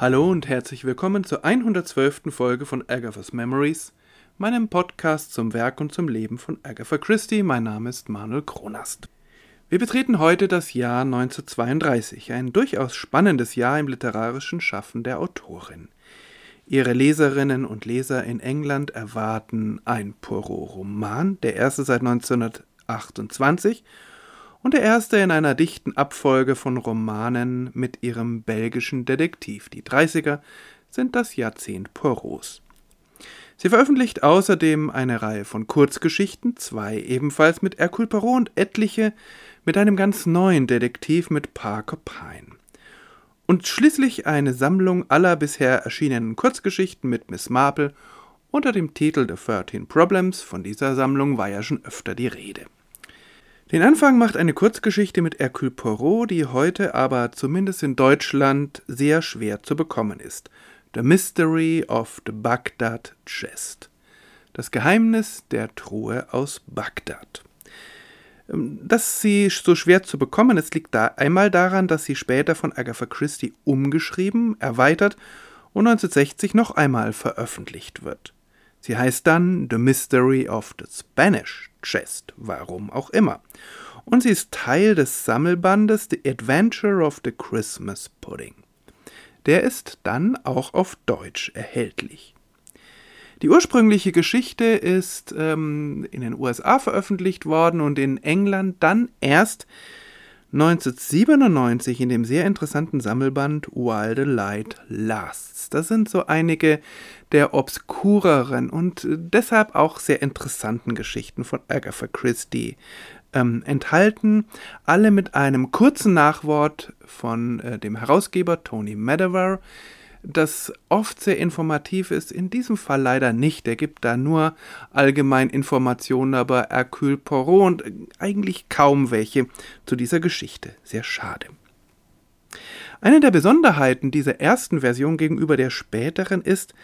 Hallo und herzlich willkommen zur 112. Folge von Agatha's Memories, meinem Podcast zum Werk und zum Leben von Agatha Christie. Mein Name ist Manuel Kronast. Wir betreten heute das Jahr 1932, ein durchaus spannendes Jahr im literarischen Schaffen der Autorin. Ihre Leserinnen und Leser in England erwarten ein Poirot-Roman, der erste seit 1928 und der erste in einer dichten Abfolge von Romanen mit ihrem belgischen Detektiv. Die 30er sind das Jahrzehnt Poirots. Sie veröffentlicht außerdem eine Reihe von Kurzgeschichten, zwei ebenfalls mit Hercule Poirot und etliche mit einem ganz neuen Detektiv mit Parker Pine. Und schließlich eine Sammlung aller bisher erschienenen Kurzgeschichten mit Miss Marple unter dem Titel The Thirteen Problems. Von dieser Sammlung war ja schon öfter die Rede. Den Anfang macht eine Kurzgeschichte mit Hercule Poirot, die heute aber zumindest in Deutschland sehr schwer zu bekommen ist. The Mystery of the Baghdad Chest. Das Geheimnis der Truhe aus Bagdad. Ähm, dass sie so schwer zu bekommen ist, liegt da einmal daran, dass sie später von Agatha Christie umgeschrieben, erweitert und 1960 noch einmal veröffentlicht wird. Sie heißt dann The Mystery of the Spanish Chest, warum auch immer. Und sie ist Teil des Sammelbandes The Adventure of the Christmas Pudding. Der ist dann auch auf Deutsch erhältlich. Die ursprüngliche Geschichte ist ähm, in den USA veröffentlicht worden und in England dann erst 1997 in dem sehr interessanten Sammelband While the Light Lasts. Das sind so einige der obskureren und deshalb auch sehr interessanten Geschichten von Agatha Christie ähm, enthalten, alle mit einem kurzen Nachwort von äh, dem Herausgeber Tony Medawar, das oft sehr informativ ist, in diesem Fall leider nicht. Er gibt da nur allgemein Informationen über Hercule Poirot und eigentlich kaum welche zu dieser Geschichte. Sehr schade. Eine der Besonderheiten dieser ersten Version gegenüber der späteren ist,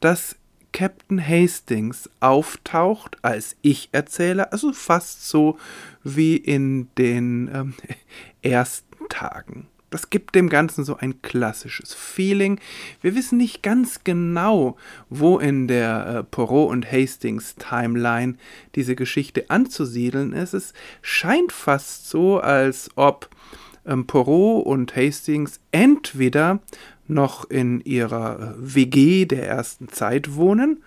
dass Captain Hastings auftaucht als Ich-Erzähler, also fast so wie in den ähm, ersten Tagen. Das gibt dem Ganzen so ein klassisches Feeling. Wir wissen nicht ganz genau, wo in der äh, Poirot und Hastings Timeline diese Geschichte anzusiedeln ist. Es scheint fast so, als ob ähm, Poirot und Hastings entweder noch in ihrer äh, WG der ersten Zeit wohnen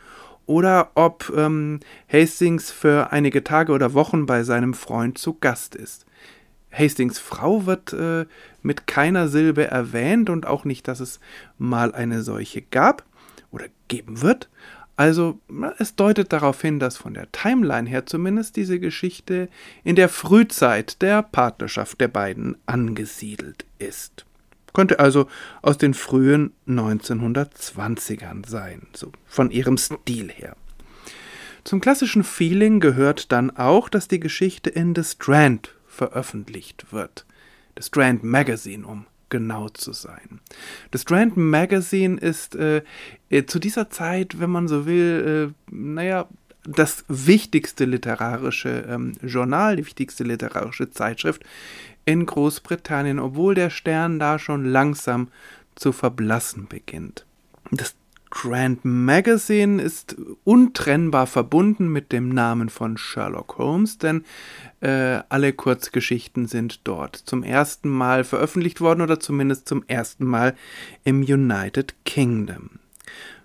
oder ob ähm, Hastings für einige Tage oder Wochen bei seinem Freund zu Gast ist. Hastings Frau wird äh, mit keiner Silbe erwähnt und auch nicht, dass es mal eine solche gab oder geben wird. Also es deutet darauf hin, dass von der Timeline her zumindest diese Geschichte in der Frühzeit der Partnerschaft der beiden angesiedelt ist. Könnte also aus den frühen 1920ern sein, so von ihrem Stil her. Zum klassischen Feeling gehört dann auch, dass die Geschichte in The Strand veröffentlicht wird. Das Strand Magazine, um genau zu sein. Das Strand Magazine ist äh, äh, zu dieser Zeit, wenn man so will, äh, naja, das wichtigste literarische ähm, Journal, die wichtigste literarische Zeitschrift in Großbritannien, obwohl der Stern da schon langsam zu verblassen beginnt. Das Grand Magazine ist untrennbar verbunden mit dem Namen von Sherlock Holmes, denn äh, alle Kurzgeschichten sind dort zum ersten Mal veröffentlicht worden oder zumindest zum ersten Mal im United Kingdom.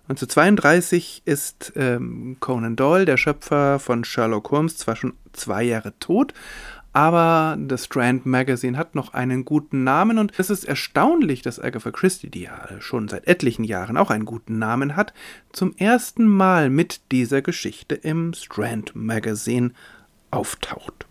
1932 ist ähm, Conan Doyle, der Schöpfer von Sherlock Holmes, zwar schon zwei Jahre tot, aber das Strand Magazine hat noch einen guten Namen und es ist erstaunlich, dass Agatha Christie, die ja schon seit etlichen Jahren auch einen guten Namen hat, zum ersten Mal mit dieser Geschichte im Strand Magazine auftaucht.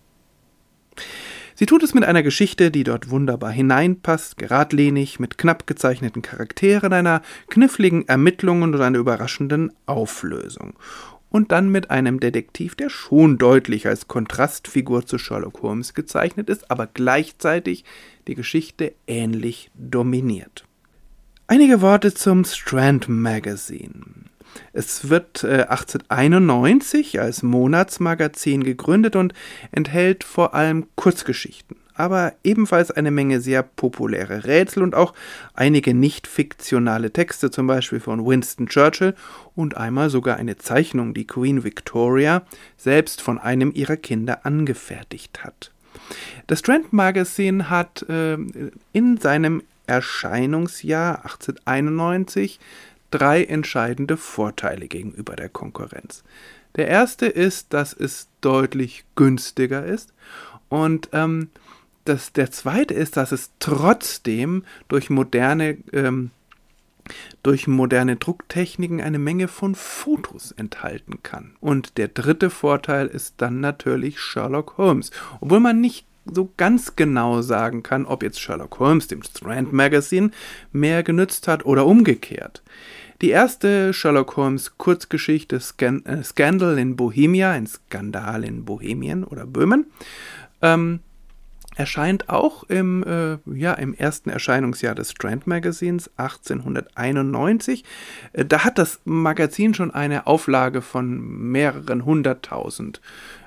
Sie tut es mit einer Geschichte, die dort wunderbar hineinpasst, geradlinig, mit knapp gezeichneten Charakteren, einer kniffligen Ermittlung und einer überraschenden Auflösung und dann mit einem Detektiv, der schon deutlich als Kontrastfigur zu Sherlock Holmes gezeichnet ist, aber gleichzeitig die Geschichte ähnlich dominiert. Einige Worte zum Strand Magazine. Es wird äh, 1891 als Monatsmagazin gegründet und enthält vor allem Kurzgeschichten, aber ebenfalls eine Menge sehr populäre Rätsel und auch einige nicht fiktionale Texte, zum Beispiel von Winston Churchill und einmal sogar eine Zeichnung, die Queen Victoria selbst von einem ihrer Kinder angefertigt hat. Das Strand Magazine hat äh, in seinem Erscheinungsjahr 1891 drei entscheidende Vorteile gegenüber der Konkurrenz. Der erste ist, dass es deutlich günstiger ist und ähm, das, der zweite ist, dass es trotzdem durch moderne ähm, durch moderne Drucktechniken eine Menge von Fotos enthalten kann. Und der dritte Vorteil ist dann natürlich Sherlock Holmes. Obwohl man nicht so ganz genau sagen kann, ob jetzt Sherlock Holmes dem Strand Magazine mehr genützt hat oder umgekehrt. Die erste Sherlock Holmes Kurzgeschichte Scan äh, Scandal in Bohemia, ein Skandal in Bohemien oder Böhmen, ähm, erscheint auch im, äh, ja, im ersten Erscheinungsjahr des Strand Magazins 1891. Äh, da hat das Magazin schon eine Auflage von mehreren hunderttausend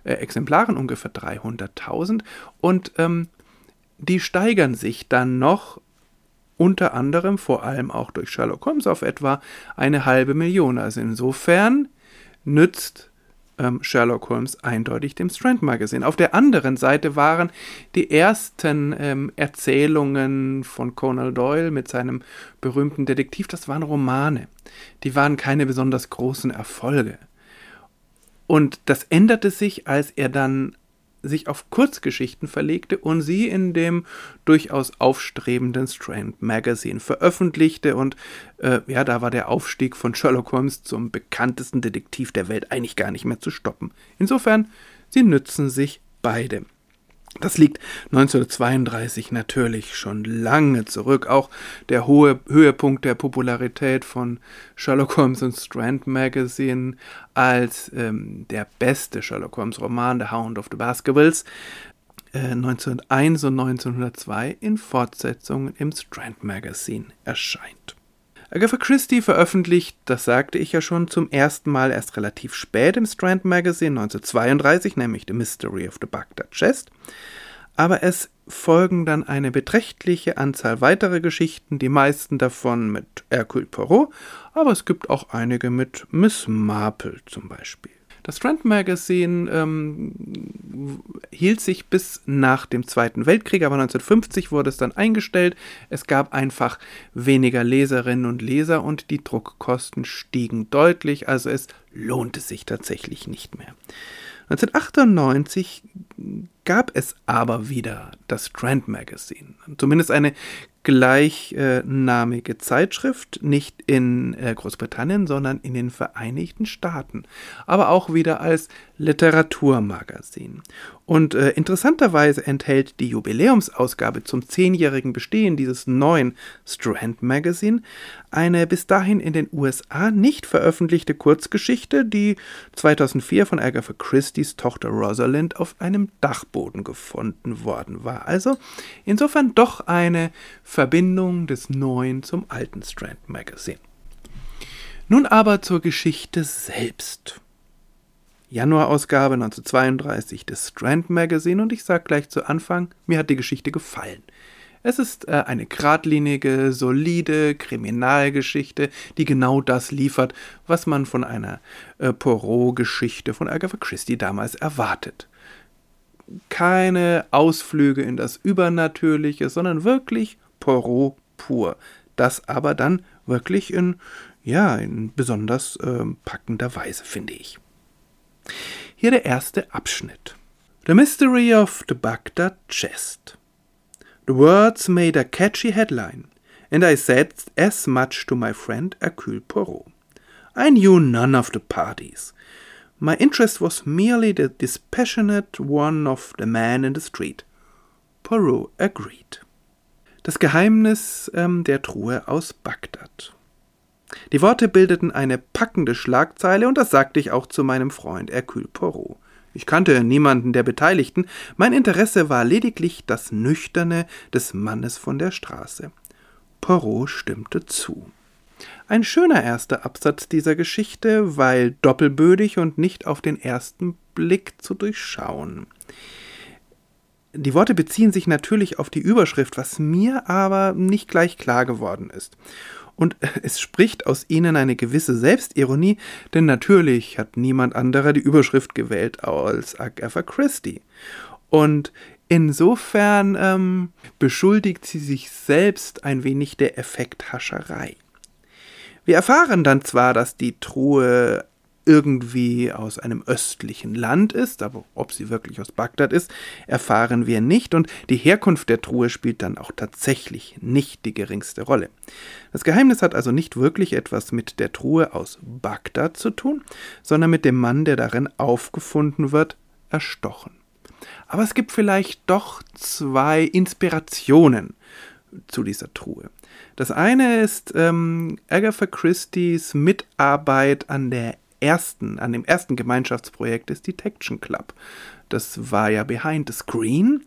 äh, Exemplaren, ungefähr 300.000. Und ähm, die steigern sich dann noch unter anderem vor allem auch durch Sherlock Holmes auf etwa eine halbe Million. Also insofern nützt Sherlock Holmes eindeutig dem Strand Magazine. Auf der anderen Seite waren die ersten ähm, Erzählungen von Conan Doyle mit seinem berühmten Detektiv, das waren Romane. Die waren keine besonders großen Erfolge. Und das änderte sich, als er dann sich auf Kurzgeschichten verlegte und sie in dem durchaus aufstrebenden Strand Magazine veröffentlichte. Und äh, ja, da war der Aufstieg von Sherlock Holmes zum bekanntesten Detektiv der Welt eigentlich gar nicht mehr zu stoppen. Insofern, sie nützen sich beide. Das liegt 1932 natürlich schon lange zurück. Auch der hohe Höhepunkt der Popularität von Sherlock Holmes und Strand Magazine als ähm, der beste Sherlock Holmes Roman, The Hound of the Baskervilles, äh, 1901 und 1902 in Fortsetzungen im Strand Magazine erscheint. Agatha Christie veröffentlicht, das sagte ich ja schon, zum ersten Mal erst relativ spät im Strand Magazine 1932, nämlich The Mystery of the Baghdad Chest. Aber es folgen dann eine beträchtliche Anzahl weiterer Geschichten, die meisten davon mit Hercule Poirot, aber es gibt auch einige mit Miss Marple zum Beispiel. Das Strand Magazine ähm, hielt sich bis nach dem Zweiten Weltkrieg, aber 1950 wurde es dann eingestellt. Es gab einfach weniger Leserinnen und Leser und die Druckkosten stiegen deutlich, also es lohnte sich tatsächlich nicht mehr. 1998 gab es aber wieder das Strand Magazine, zumindest eine gleichnamige Zeitschrift, nicht in äh, Großbritannien, sondern in den Vereinigten Staaten, aber auch wieder als Literaturmagazin. Und äh, interessanterweise enthält die Jubiläumsausgabe zum zehnjährigen Bestehen dieses neuen Strand Magazine eine bis dahin in den USA nicht veröffentlichte Kurzgeschichte, die 2004 von Agatha Christie's Tochter Rosalind auf einem Dachboden gefunden worden war. Also insofern doch eine Verbindung des neuen zum alten Strand Magazine. Nun aber zur Geschichte selbst. Januarausgabe 1932 des Strand Magazine und ich sage gleich zu Anfang, mir hat die Geschichte gefallen. Es ist äh, eine geradlinige, solide Kriminalgeschichte, die genau das liefert, was man von einer äh, Poirot-Geschichte von Agatha Christie damals erwartet. Keine Ausflüge in das Übernatürliche, sondern wirklich Poirot pur. Das aber dann wirklich in, ja, in besonders äh, packender Weise, finde ich. Hier der erste Abschnitt. The Mystery of the Baghdad Chest. The words made a catchy headline, and I said as much to my friend Hercule Poirot. I knew none of the parties. My interest was merely the dispassionate one of the man in the street. Poirot agreed. Das Geheimnis ähm, der Truhe aus Bagdad. Die Worte bildeten eine packende Schlagzeile und das sagte ich auch zu meinem Freund Hercule Poirot. Ich kannte niemanden der Beteiligten, mein Interesse war lediglich das Nüchterne des Mannes von der Straße. Poirot stimmte zu. Ein schöner erster Absatz dieser Geschichte, weil doppelbödig und nicht auf den ersten Blick zu durchschauen. Die Worte beziehen sich natürlich auf die Überschrift, was mir aber nicht gleich klar geworden ist. Und es spricht aus ihnen eine gewisse Selbstironie, denn natürlich hat niemand anderer die Überschrift gewählt als Agatha Christie. Und insofern ähm, beschuldigt sie sich selbst ein wenig der Effekthascherei. Wir erfahren dann zwar, dass die Truhe irgendwie aus einem östlichen Land ist, aber ob sie wirklich aus Bagdad ist, erfahren wir nicht und die Herkunft der Truhe spielt dann auch tatsächlich nicht die geringste Rolle. Das Geheimnis hat also nicht wirklich etwas mit der Truhe aus Bagdad zu tun, sondern mit dem Mann, der darin aufgefunden wird, erstochen. Aber es gibt vielleicht doch zwei Inspirationen zu dieser Truhe. Das eine ist ähm, Agatha Christie's Mitarbeit an der ersten, an dem ersten Gemeinschaftsprojekt des Detection Club. Das war ja Behind the Screen,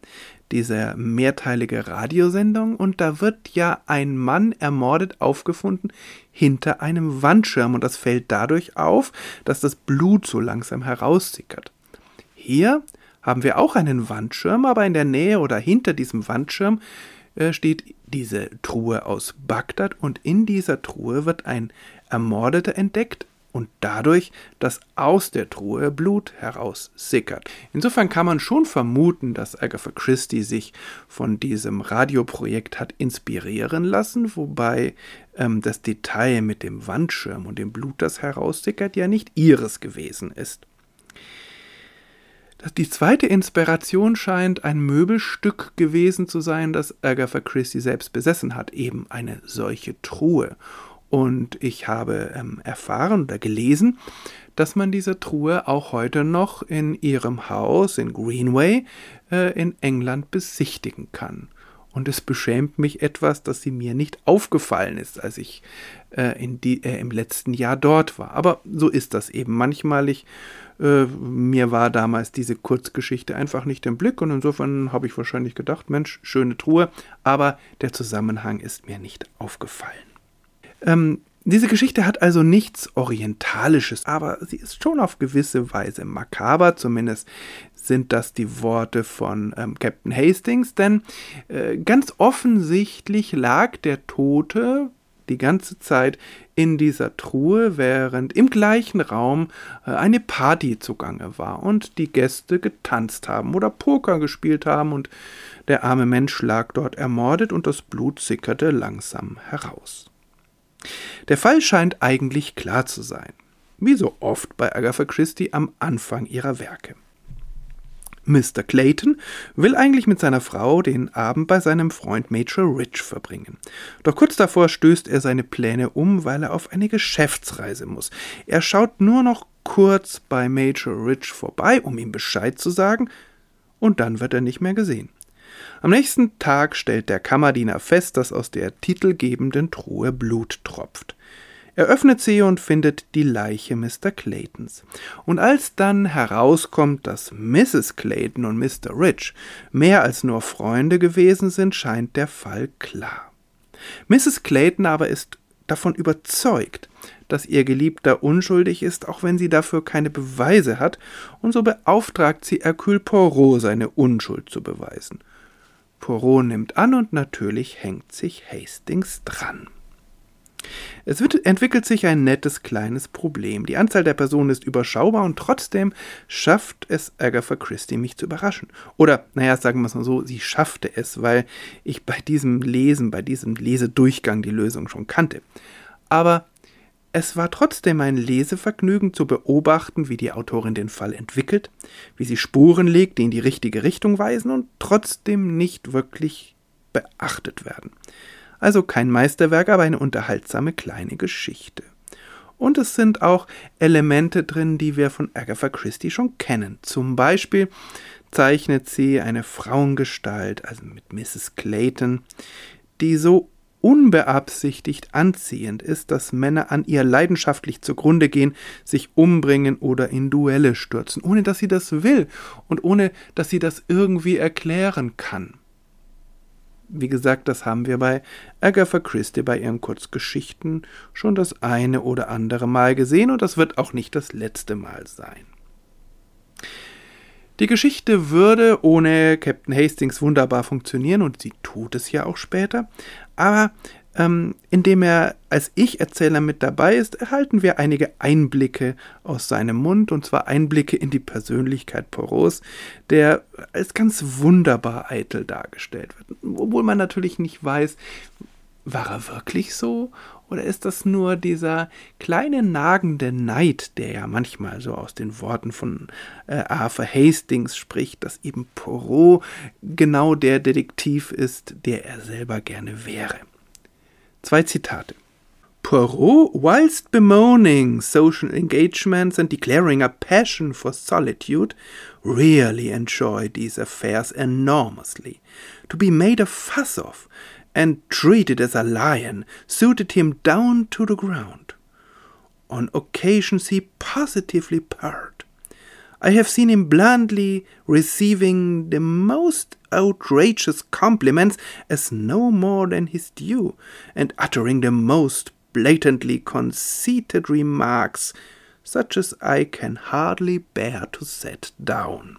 diese mehrteilige Radiosendung, und da wird ja ein Mann ermordet aufgefunden hinter einem Wandschirm, und das fällt dadurch auf, dass das Blut so langsam heraussickert. Hier haben wir auch einen Wandschirm, aber in der Nähe oder hinter diesem Wandschirm äh, steht diese Truhe aus Bagdad und in dieser Truhe wird ein Ermordeter entdeckt, und dadurch, dass aus der Truhe Blut heraussickert. Insofern kann man schon vermuten, dass Agatha Christie sich von diesem Radioprojekt hat inspirieren lassen, wobei ähm, das Detail mit dem Wandschirm und dem Blut, das heraussickert, ja nicht ihres gewesen ist. Die zweite Inspiration scheint ein Möbelstück gewesen zu sein, das Agatha Christie selbst besessen hat, eben eine solche Truhe. Und ich habe ähm, erfahren oder gelesen, dass man diese Truhe auch heute noch in ihrem Haus in Greenway äh, in England besichtigen kann. Und es beschämt mich etwas, dass sie mir nicht aufgefallen ist, als ich in die, äh, im letzten Jahr dort war. Aber so ist das eben. Manchmal, ich, äh, mir war damals diese Kurzgeschichte einfach nicht im Blick und insofern habe ich wahrscheinlich gedacht, Mensch, schöne Truhe, aber der Zusammenhang ist mir nicht aufgefallen. Ähm, diese Geschichte hat also nichts Orientalisches, aber sie ist schon auf gewisse Weise makaber, zumindest sind das die Worte von ähm, Captain Hastings, denn äh, ganz offensichtlich lag der Tote die ganze Zeit in dieser Truhe, während im gleichen Raum äh, eine Party zugange war und die Gäste getanzt haben oder Poker gespielt haben und der arme Mensch lag dort ermordet und das Blut sickerte langsam heraus. Der Fall scheint eigentlich klar zu sein, wie so oft bei Agatha Christie am Anfang ihrer Werke. Mr. Clayton will eigentlich mit seiner Frau den Abend bei seinem Freund Major Rich verbringen. Doch kurz davor stößt er seine Pläne um, weil er auf eine Geschäftsreise muss. Er schaut nur noch kurz bei Major Rich vorbei, um ihm Bescheid zu sagen, und dann wird er nicht mehr gesehen. Am nächsten Tag stellt der Kammerdiener fest, dass aus der titelgebenden Truhe Blut tropft. Er öffnet sie und findet die Leiche Mr. Claytons. Und als dann herauskommt, dass Mrs. Clayton und Mr. Rich mehr als nur Freunde gewesen sind, scheint der Fall klar. Mrs. Clayton aber ist davon überzeugt, dass ihr Geliebter unschuldig ist, auch wenn sie dafür keine Beweise hat, und so beauftragt sie Hercule Poirot, seine Unschuld zu beweisen. Poirot nimmt an und natürlich hängt sich Hastings dran. Es wird, entwickelt sich ein nettes kleines Problem. Die Anzahl der Personen ist überschaubar und trotzdem schafft es Agatha Christie, mich zu überraschen. Oder, naja, sagen wir es mal so, sie schaffte es, weil ich bei diesem Lesen, bei diesem Lesedurchgang die Lösung schon kannte. Aber es war trotzdem ein Lesevergnügen zu beobachten, wie die Autorin den Fall entwickelt, wie sie Spuren legt, die in die richtige Richtung weisen und trotzdem nicht wirklich beachtet werden. Also kein Meisterwerk, aber eine unterhaltsame kleine Geschichte. Und es sind auch Elemente drin, die wir von Agatha Christie schon kennen. Zum Beispiel zeichnet sie eine Frauengestalt, also mit Mrs. Clayton, die so unbeabsichtigt anziehend ist, dass Männer an ihr leidenschaftlich zugrunde gehen, sich umbringen oder in Duelle stürzen, ohne dass sie das will und ohne dass sie das irgendwie erklären kann. Wie gesagt, das haben wir bei Agatha Christie bei ihren Kurzgeschichten schon das eine oder andere Mal gesehen und das wird auch nicht das letzte Mal sein. Die Geschichte würde ohne Captain Hastings wunderbar funktionieren und sie tut es ja auch später, aber ähm, indem er als Ich-Erzähler mit dabei ist, erhalten wir einige Einblicke aus seinem Mund, und zwar Einblicke in die Persönlichkeit Poros, der als ganz wunderbar eitel dargestellt wird. Obwohl man natürlich nicht weiß, war er wirklich so? Oder ist das nur dieser kleine nagende Neid, der ja manchmal so aus den Worten von äh, Arthur Hastings spricht, dass eben Poirot genau der Detektiv ist, der er selber gerne wäre? Zwei Zitate. Poirot, whilst bemoaning social engagements and declaring a passion for solitude, really enjoyed these affairs enormously. To be made a fuss of and treated as a lion suited him down to the ground. On occasions he positively purred. I have seen him blandly receiving the most outrageous compliments as no more than his due, and uttering the most blatantly conceited remarks, such as I can hardly bear to set down.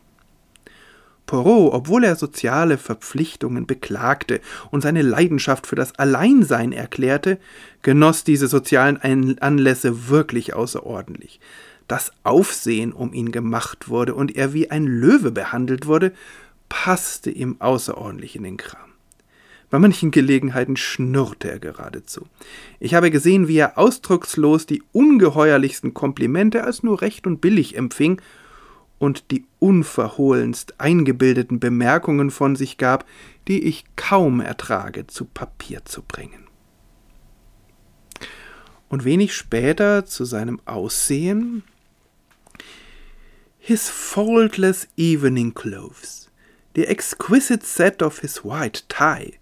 Poirot, obwohl er soziale Verpflichtungen beklagte und seine Leidenschaft für das Alleinsein erklärte, genoss diese sozialen Anlässe wirklich außerordentlich das Aufsehen um ihn gemacht wurde und er wie ein Löwe behandelt wurde, passte ihm außerordentlich in den Kram. Bei manchen Gelegenheiten schnurrte er geradezu. Ich habe gesehen, wie er ausdruckslos die ungeheuerlichsten Komplimente als nur recht und billig empfing und die unverhohlenst eingebildeten Bemerkungen von sich gab, die ich kaum ertrage, zu Papier zu bringen. Und wenig später zu seinem Aussehen his faultless evening clothes, the exquisite set of his white tie,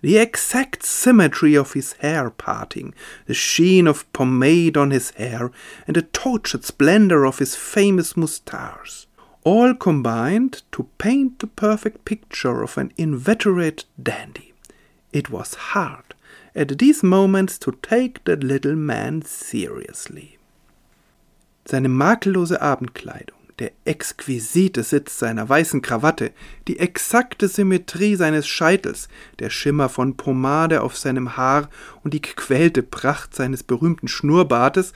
the exact symmetry of his hair parting, the sheen of pomade on his hair, and the tortured splendor of his famous moustache, all combined to paint the perfect picture of an inveterate dandy. It was hard at these moments to take the little man seriously. Seine makellose Abendkleidung, der exquisite Sitz seiner weißen Krawatte, die exakte Symmetrie seines Scheitels, der Schimmer von Pomade auf seinem Haar und die gequälte Pracht seines berühmten Schnurrbartes,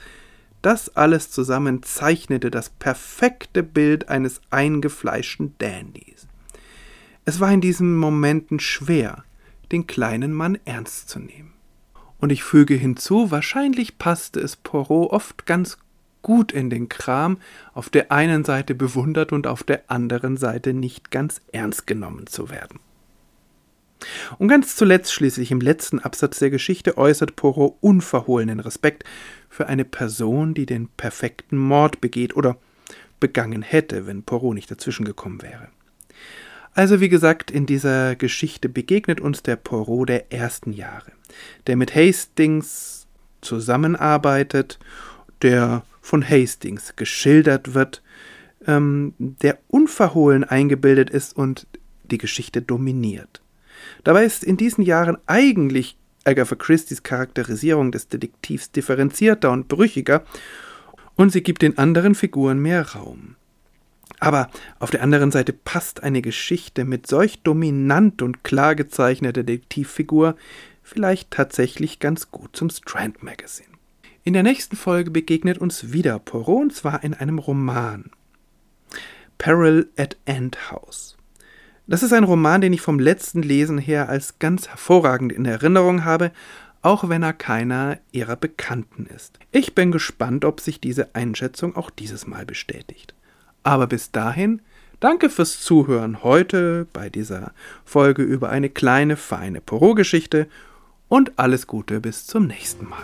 das alles zusammen zeichnete das perfekte Bild eines eingefleischten Dandys. Es war in diesen Momenten schwer, den kleinen Mann ernst zu nehmen. Und ich füge hinzu, wahrscheinlich passte es Poirot oft ganz gut in den Kram, auf der einen Seite bewundert und auf der anderen Seite nicht ganz ernst genommen zu werden. Und ganz zuletzt schließlich im letzten Absatz der Geschichte äußert Poirot unverhohlenen Respekt für eine Person, die den perfekten Mord begeht oder begangen hätte, wenn Poirot nicht dazwischen gekommen wäre. Also wie gesagt, in dieser Geschichte begegnet uns der Poirot der ersten Jahre, der mit Hastings zusammenarbeitet, der von Hastings geschildert wird, ähm, der unverhohlen eingebildet ist und die Geschichte dominiert. Dabei ist in diesen Jahren eigentlich Agatha Christie's Charakterisierung des Detektivs differenzierter und brüchiger und sie gibt den anderen Figuren mehr Raum. Aber auf der anderen Seite passt eine Geschichte mit solch dominant und klar gezeichneter Detektivfigur vielleicht tatsächlich ganz gut zum Strand Magazine. In der nächsten Folge begegnet uns wieder Poirot und zwar in einem Roman. Peril at End House. Das ist ein Roman, den ich vom letzten Lesen her als ganz hervorragend in Erinnerung habe, auch wenn er keiner ihrer Bekannten ist. Ich bin gespannt, ob sich diese Einschätzung auch dieses Mal bestätigt. Aber bis dahin, danke fürs Zuhören heute bei dieser Folge über eine kleine, feine Poirot-Geschichte und alles Gute bis zum nächsten Mal.